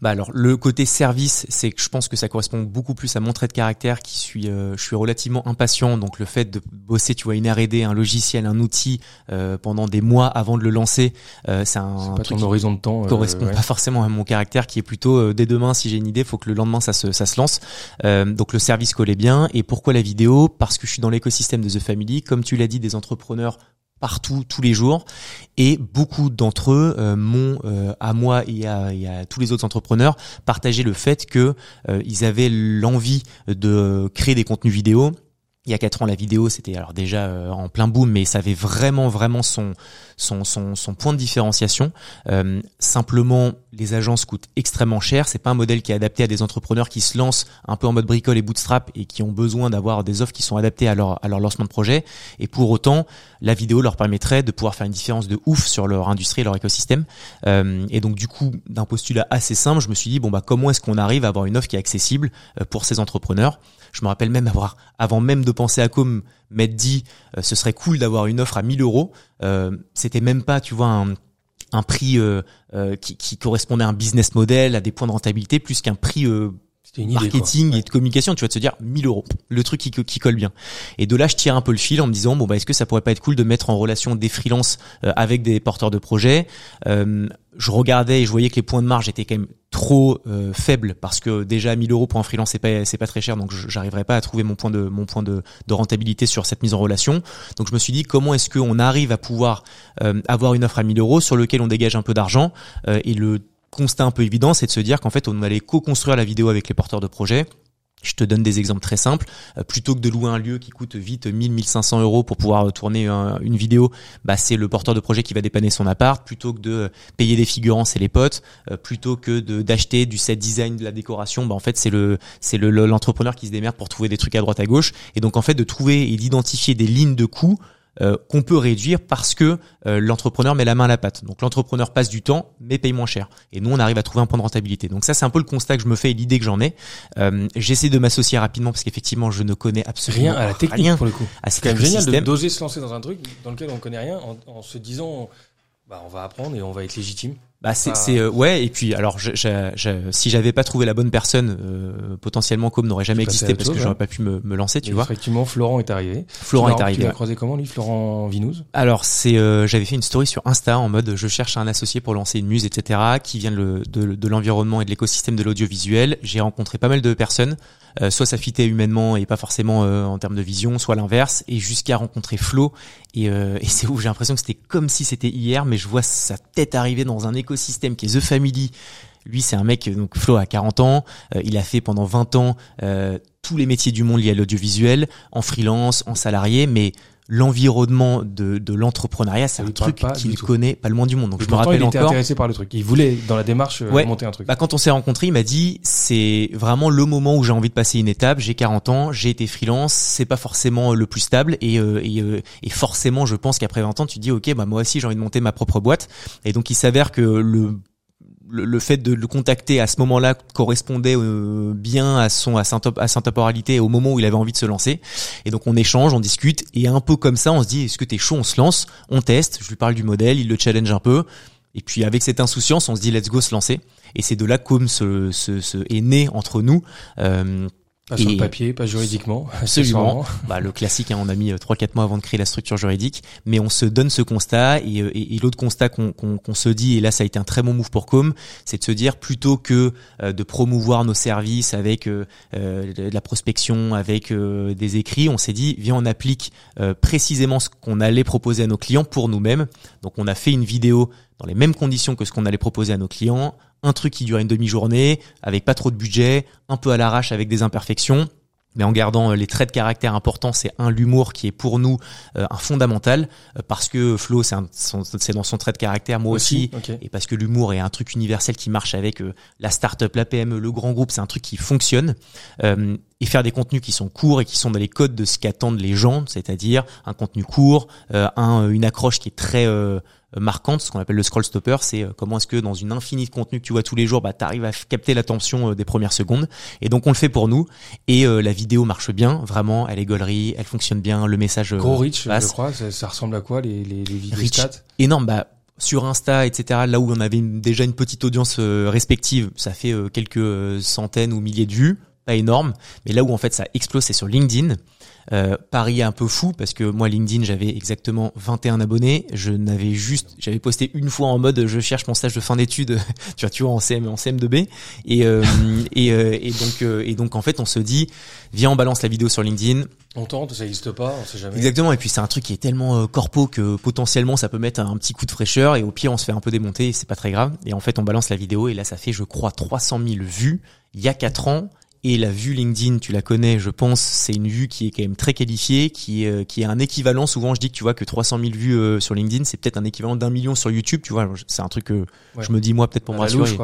Bah alors le côté service, c'est que je pense que ça correspond beaucoup plus à mon trait de caractère qui suis euh, je suis relativement impatient. Donc le fait de bosser tu vois une R&D, un logiciel, un outil euh, pendant des mois avant de le lancer, euh, c'est un, pas ton horizon de temps correspond pas forcément à mon caractère qui est plutôt dès demain si j'ai une idée, faut que le lendemain ça se ça se lance. donc le service collait bien. Et pourquoi la vidéo? Parce que je suis dans l'écosystème de The Family, comme tu l'as dit des entrepreneurs partout tous les jours. Et beaucoup d'entre eux euh, m'ont euh, à moi et à, tous les autres entrepreneurs partagé le fait que euh, ils avaient l'envie de créer des contenus vidéo il y a quatre ans, la vidéo, c'était alors déjà euh, en plein boom, mais ça avait vraiment, vraiment son, son, son, son point de différenciation. Euh, simplement, les agences coûtent extrêmement cher. C'est pas un modèle qui est adapté à des entrepreneurs qui se lancent un peu en mode bricole et bootstrap et qui ont besoin d'avoir des offres qui sont adaptées à leur, à leur lancement de projet. Et pour autant, la vidéo leur permettrait de pouvoir faire une différence de ouf sur leur industrie et leur écosystème. Euh, et donc, du coup, d'un postulat assez simple, je me suis dit, bon, bah, comment est-ce qu'on arrive à avoir une offre qui est accessible euh, pour ces entrepreneurs? Je me rappelle même avoir, avant même de penser à Com, m'être dit, euh, ce serait cool d'avoir une offre à 1000 euros. Euh, c'était même pas, tu vois, un, prix euh, qui, qui, correspondait à un business model, à des points de rentabilité, plus qu'un prix une marketing et de communication, tu vas te dire 1000 euros, le truc qui, qui, colle bien. Et de là, je tire un peu le fil en me disant bon bah est-ce que ça pourrait pas être cool de mettre en relation des freelances avec des porteurs de projets? Euh, je regardais et je voyais que les points de marge étaient quand même trop euh, faibles parce que déjà 1000 euros pour un freelance c'est pas c'est pas très cher donc j'arriverai pas à trouver mon point de mon point de, de, rentabilité sur cette mise en relation donc je me suis dit comment est-ce qu'on arrive à pouvoir euh, avoir une offre à 1000 euros sur lequel on dégage un peu d'argent euh, et le constat un peu évident c'est de se dire qu'en fait on allait co-construire la vidéo avec les porteurs de projets je te donne des exemples très simples. Euh, plutôt que de louer un lieu qui coûte vite 1000, 1500 euros pour pouvoir tourner une vidéo, bah c'est le porteur de projet qui va dépanner son appart. Plutôt que de payer des figurants, c'est les potes. Euh, plutôt que d'acheter du set design, de la décoration, bah en fait c'est le c'est le l'entrepreneur qui se démerde pour trouver des trucs à droite à gauche. Et donc en fait de trouver et d'identifier des lignes de coûts euh, qu'on peut réduire parce que euh, l'entrepreneur met la main à la pâte. Donc l'entrepreneur passe du temps mais paye moins cher. Et nous on arrive à trouver un point de rentabilité. Donc ça c'est un peu le constat que je me fais et l'idée que j'en ai. Euh, J'essaie de m'associer rapidement parce qu'effectivement je ne connais absolument rien à la technique pour le coup. C'est quand même génial d'oser se lancer dans un truc dans lequel on connaît rien en, en se disant bah, on va apprendre et on va être légitime. Bah c'est c'est euh, ouais et puis alors je, je, si j'avais pas trouvé la bonne personne euh, potentiellement comme n'aurait jamais existé parce que j'aurais hein. pas pu me, me lancer tu vois. Effectivement Florent est arrivé. Florent est arrivé tu l'as croisé comment lui Florent Vinouz? Alors c'est euh, j'avais fait une story sur Insta en mode je cherche un associé pour lancer une muse etc qui vient de, de, de l'environnement et de l'écosystème de l'audiovisuel. J'ai rencontré pas mal de personnes euh, soit ça fitait humainement et pas forcément euh, en termes de vision, soit l'inverse, et jusqu'à rencontrer Flo. Et, euh, et c'est où j'ai l'impression que c'était comme si c'était hier, mais je vois sa tête arriver dans un écosystème qui est The Family. Lui, c'est un mec, donc Flo a 40 ans, il a fait pendant 20 ans tous les métiers du monde liés à l'audiovisuel, en freelance, en salarié, mais l'environnement de, de l'entrepreneuriat, c'est un truc qu'il connaît pas le moins du monde. Donc je me rappelle il était intéressé par le truc. Il voulait dans la démarche euh, monter un truc. Bah, quand on s'est rencontrés, il m'a dit c'est vraiment le moment où j'ai envie de passer une étape. J'ai 40 ans, j'ai été freelance, c'est pas forcément le plus stable et, euh, et, euh, et forcément, je pense qu'après 20 ans, tu dis ok, bah moi aussi j'ai envie de monter ma propre boîte. Et donc il s'avère que le le, fait de le contacter à ce moment-là correspondait euh, bien à son à sa, à sa temporalité au moment où il avait envie de se lancer. Et donc on échange on discute et un peu comme ça on se dit est-ce que t'es chaud on se lance on teste je lui parle du modèle il le challenge un peu. Et puis avec cette insouciance on se dit let's go se lancer. Et c'est de là qu'Home se, se, est né entre nous euh, pas sur le papier, pas juridiquement. Absolument. bah, le classique, hein, on a mis 3-4 euh, mois avant de créer la structure juridique, mais on se donne ce constat et, euh, et, et l'autre constat qu'on se dit, et là ça a été un très bon move pour Com, c'est de se dire plutôt que euh, de promouvoir nos services avec euh, de la prospection, avec des écrits, on s'est dit, viens on applique précisément ce qu'on allait proposer à nos clients pour nous-mêmes. Donc on a fait une vidéo dans les mêmes conditions que ce qu'on allait proposer à nos clients, un truc qui durait une demi-journée, avec pas trop de budget, un peu à l'arrache avec des imperfections, mais en gardant euh, les traits de caractère importants, c'est un l'humour qui est pour nous euh, un fondamental euh, parce que Flo c'est dans son trait de caractère, moi aussi, et parce que l'humour est un truc universel qui marche avec la start-up, la PME, le grand groupe, c'est un truc qui fonctionne. Et faire des contenus qui sont courts et qui sont dans les codes de ce qu'attendent les gens, c'est-à-dire un contenu court, un, une accroche qui est très marquantes, ce qu'on appelle le scroll stopper, c'est comment est-ce que dans une infinie de contenu que tu vois tous les jours, bah, tu arrives à capter l'attention des premières secondes. Et donc on le fait pour nous. Et la vidéo marche bien, vraiment, elle est gaulerie, elle fonctionne bien, le message Gros reach, je crois, ça, ressemble à quoi les, les, les vidéos stats? Énorme, bah sur Insta, etc., là où on avait déjà une petite audience respective, ça fait quelques centaines ou milliers de vues pas énorme, mais là où en fait ça explose, c'est sur LinkedIn. Euh, Paris est un peu fou parce que moi LinkedIn j'avais exactement 21 abonnés, je n'avais juste j'avais posté une fois en mode je cherche mon stage de fin d'études. Tu vois tu vois en CM en CM2B et euh, et, euh, et donc euh, et donc en fait on se dit viens on balance la vidéo sur LinkedIn. On tente, ça n'existe pas, on sait jamais. Exactement, et puis c'est un truc qui est tellement corpo que potentiellement ça peut mettre un petit coup de fraîcheur. Et au pire on se fait un peu démonter c'est pas très grave. Et en fait on balance la vidéo. Et là ça fait je crois 300 000 vues il y a 4 ans et la vue LinkedIn, tu la connais, je pense, c'est une vue qui est quand même très qualifiée, qui est, euh, qui est un équivalent. Souvent, je dis que tu vois que 300 000 vues euh, sur LinkedIn, c'est peut-être un équivalent d'un million sur YouTube. Tu vois, c'est un truc que je me dis moi peut-être pour me rassurer.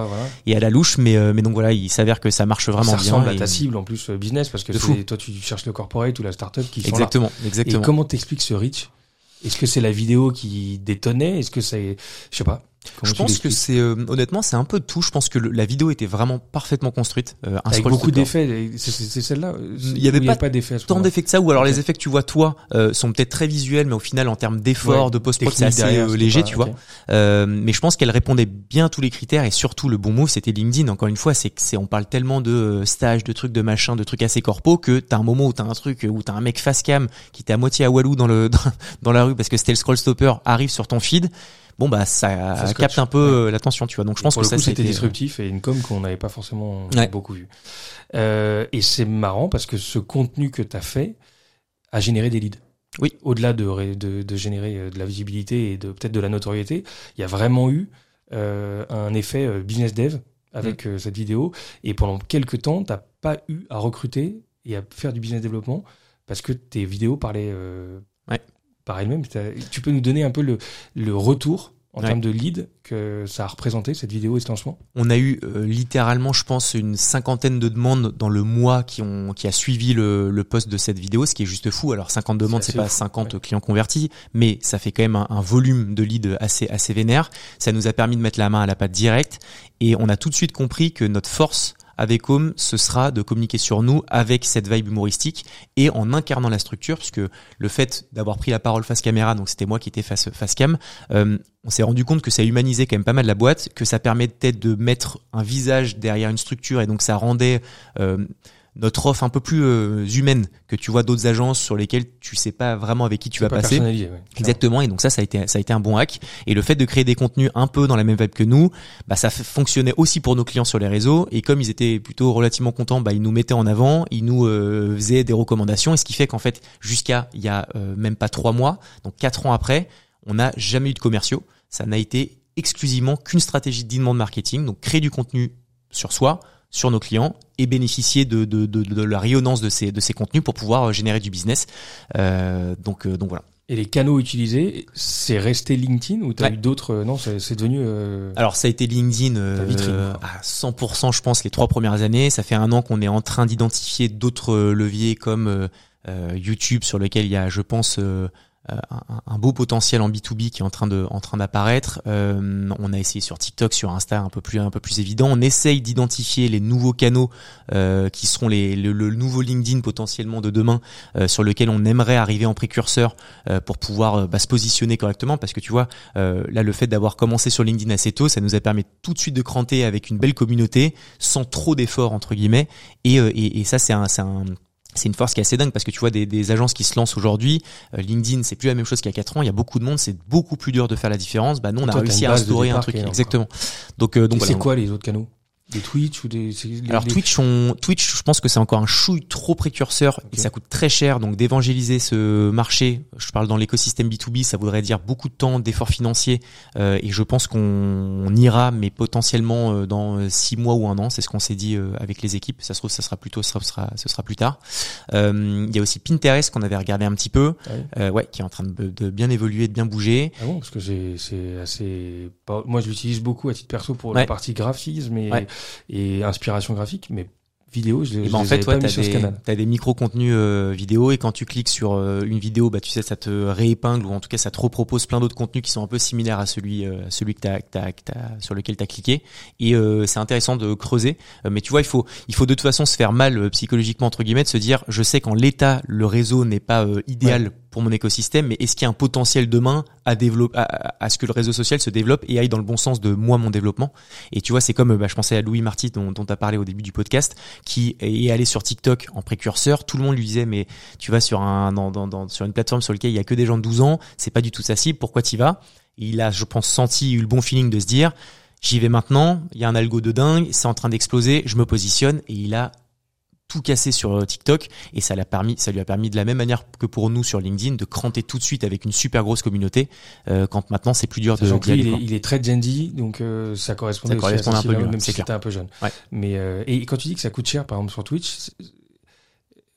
Et, à la louche, mais euh, mais donc voilà, il s'avère que ça marche vraiment bien. Ça ressemble à ta cible en plus business parce que toi tu cherches le corporate ou la startup qui sont exactement, là. Exactement. Et comment t'expliques ce reach? Est-ce que c'est la vidéo qui détonnait? Est-ce que c'est, je sais pas je pense que c'est euh, honnêtement c'est un peu de tout. Je pense que la vidéo était vraiment parfaitement construite. Euh, Avec beaucoup d'effets. C'est celle-là. Il y avait pas, d'effets. Tant d'effets que ça. Ou alors les effets que tu vois toi euh, sont peut-être très visuels, mais au final en termes d'effort, de post-prod, c'est assez euh, léger, tu vois. mais je pense qu'elle répondait bien à tous les critères et surtout le bon mot c'était LinkedIn. Encore une fois, c'est c'est on parle tellement de stages, de trucs, de machin, de trucs assez corpo que t'as un moment où t'as un truc où t'as un mec face cam qui était à moitié à Walou dans le dans la rue parce que c'était le scroll stopper arrive sur ton feed bon bah ça, capte un peu euh, l'attention, tu vois. Donc je pense Pour que le ça c'était disruptif et une com qu'on n'avait pas forcément beaucoup vu. Euh, et c'est marrant parce que ce contenu que tu as fait a généré des leads. Oui. Au-delà de, de, de, générer euh, de la visibilité et de peut-être de la notoriété, il y a vraiment eu euh, un effet business dev avec mm. cette vidéo. Et pendant quelques temps, t'as pas eu à recruter et à faire du business développement parce que tes vidéos parlaient par elle-même. Tu peux nous donner un peu le, le retour en termes de lead que ça a représenté cette vidéo et ce lancement? On a eu euh, littéralement, je pense, une cinquantaine de demandes dans le mois qui ont qui a suivi le, le post de cette vidéo, ce qui est juste fou. Alors 50 demandes, c'est pas 50 clients convertis, mais ça fait quand même un, un, volume de leads assez assez vénère. Ça nous a permis de mettre la main à la pâte directe et on a tout de suite compris que notre force avec Home, ce sera de communiquer sur nous avec cette vibe humoristique et en incarnant la structure, puisque le fait d'avoir pris la parole face caméra, donc c'était moi qui étais face cam, euh, on s'est rendu compte que ça humanisait quand même pas mal la boîte, que ça permettait de mettre un visage derrière une structure et donc ça rendait euh, notre offre un peu plus euh, humaine que tu vois d'autres agences sur lesquelles tu sais pas vraiment avec qui tu vas passer. Exactement. Et donc ça, ça a été ça a été un bon hack. Et le fait de créer des contenus un peu dans la même vibe que nous, bah ça fonctionnait aussi pour nos clients sur les réseaux. Et comme ils étaient plutôt relativement contents, bah ils nous mettaient en avant, ils nous euh, faisaient des recommandations. Et ce qui fait qu'en fait, jusqu'à il y a euh, même pas trois mois, donc quatre ans après, on n'a jamais eu de commerciaux. Ça n'a été exclusivement qu'une stratégie d'inbound marketing, donc créer du contenu sur soi sur nos clients et bénéficier de, de, de, de la rayonnance de ces, de ces contenus pour pouvoir euh, générer du business. Euh, donc, euh, donc voilà. Et les canaux utilisés, c'est resté LinkedIn ou t'as as eu d'autres euh, Non, c'est devenu. Euh... Alors ça a été LinkedIn euh, à 100%, je pense, les trois premières années. Ça fait un an qu'on est en train d'identifier d'autres leviers comme YouTube, sur lequel il y a, je pense, euh, un, beau potentiel en B2B qui est en train de en train d'apparaître. Euh, on a essayé sur TikTok, sur Insta, un peu plus un peu plus évident. On essaye d'identifier les nouveaux canaux euh, qui seront les le, nouveau LinkedIn potentiellement de demain, sur lequel on aimerait arriver en précurseur pour pouvoir bah, se positionner correctement. Parce que tu vois, là le fait d'avoir commencé sur LinkedIn assez tôt, ça nous a permis tout de suite de cranter avec une belle communauté, sans trop d'efforts entre guillemets. Et, et, et ça c'est un, c'est un c'est une force qui est assez dingue parce que tu vois des, des agences qui se lancent aujourd'hui, euh, LinkedIn c'est plus la même chose qu'il y a 4 ans, il y a beaucoup de monde, c'est beaucoup plus dur de faire la différence. Bah nous on a réussi à instaurer un truc exactement. Donc euh, donc c'est quoi les autres canaux? Des Twitch ou des Alors Twitch on Twitch je pense que c'est encore un chouille trop précurseur et ça coûte très cher. Donc d'évangéliser ce marché je parle dans l'écosystème B2B ça voudrait dire beaucoup de temps d'efforts financiers euh, et je pense qu'on ira mais potentiellement euh, dans euh, six mois ou un an. C'est ce qu'on s'est dit euh, avec les équipes. Ça se trouve ça sera plutôt ça sera ce sera plus tard. Il y a aussi Pinterest qu'on avait regardé un petit peu ah ouais qui est en train de, de, bien évoluer de bien bouger. Ah bon parce que c'est assez moi je l'utilise beaucoup à titre perso pour la partie graphisme mais et inspiration graphique, mais vidéo. Je, Et je ben en les fait, toi, t'as des, t'as des micro-contenus euh, vidéo et quand tu cliques sur euh, une vidéo, bah tu sais, ça te réépingle ou en tout cas ça te repropose plein d'autres contenus qui sont un peu similaires à celui, euh, à celui que t'as, que t'as, que t'as- sur lequel t'as cliqué. Et euh, c'est intéressant de creuser. Euh, mais tu vois, il faut, il faut de toute façon se faire mal euh, psychologiquement entre guillemets, de se dire, je sais qu'en l'état le réseau n'est pas euh, idéal pour mon écosystème, mais est-ce qu'il y a un potentiel demain à développer, à, ce que le réseau social se développe et aille dans le bon sens de moi mon développement? Et tu vois, c'est comme, euh, bah, je pensais à Louis Marty dont, tu as parlé au début du podcast, qui est allé sur TikTok en précurseur. Tout le monde lui disait, mais tu vas sur un, dans, dans, sur une plateforme sur laquelle il y a que des gens de 12 ans, c'est pas du tout sa cible. Pourquoi t'y vas? Il a, je pense, senti, eu le bon feeling de se dire, j'y vais maintenant. Il y a un algo de dingue, c'est en train d'exploser. Je me positionne et il a tout cassé sur euh, TikTok. Et ça l'a permis, ça lui a permis de la même manière que pour nous sur LinkedIn de cranter tout de suite avec une super grosse communauté euh, quand maintenant c'est plus dur de aller, il, il est très Gen Z, donc euh, ça correspondait Ça aussi correspond à un peu mieux, même si c'était un peu jeune. Ouais. Mais euh, et quand tu dis que ça coûte cher, par exemple sur Twitch,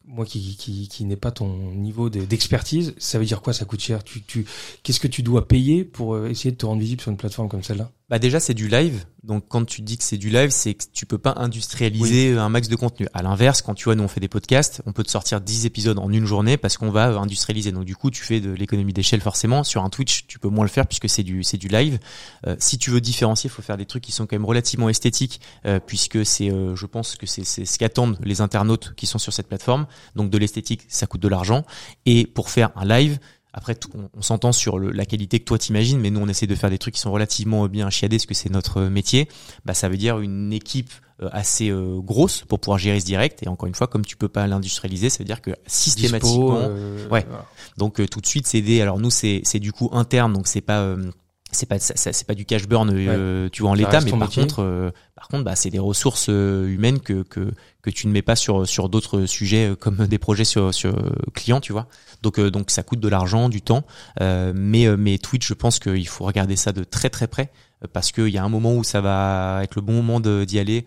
moi qui qui, qui n'ai pas ton niveau de- d'expertise, ça veut dire quoi ça coûte cher? Tu tu qu'est-ce que tu dois payer pour essayer de te rendre visible sur une plateforme comme celle-là? Bah déjà c'est du live, donc quand tu dis que c'est du live, c'est que tu peux pas industrialiser un max de contenu. À l'inverse, quand tu vois nous on fait des podcasts, on peut te sortir 10 épisodes en une journée parce qu'on va euh, industrialiser. Donc du coup tu fais de l'économie d'échelle forcément. Sur un Twitch tu peux moins le faire puisque c'est du c'est du live. Euh, si tu veux différencier, il faut faire des trucs qui sont quand même relativement esthétiques euh, puisque c'est euh, je pense que c'est c'est ce qu'attendent les internautes qui sont sur cette plateforme. Donc de l'esthétique ça coûte de l'argent et pour faire un live après, tout- on, on s'entend sur le- la qualité que toi t'imagines, mais nous on essaie de faire des trucs qui sont relativement bien chiadés, parce que c'est notre euh, métier. Bah, ça veut dire une équipe euh, assez euh, grosse pour pouvoir gérer ce direct. Et encore une fois, comme tu peux pas l'industrialiser, ça veut dire que systématiquement, Dispo, euh, ouais. voilà. donc euh, tout de suite c'est des. Alors nous c'est c'est du coup interne, donc c'est pas euh, c'est pas c'est pas du cash burn, euh, tu vois en l'état, mais par métier. contre euh, par contre bah c'est des ressources euh, humaines que que que tu ne mets pas sur sur d'autres sujets comme des projets sur sur clients, tu vois. Donc donc ça coûte de l'argent, du temps, euh, mais mais Twitch, je pense qu'il faut regarder ça de très très près parce qu'il y a un moment où ça va être le bon moment d'y aller.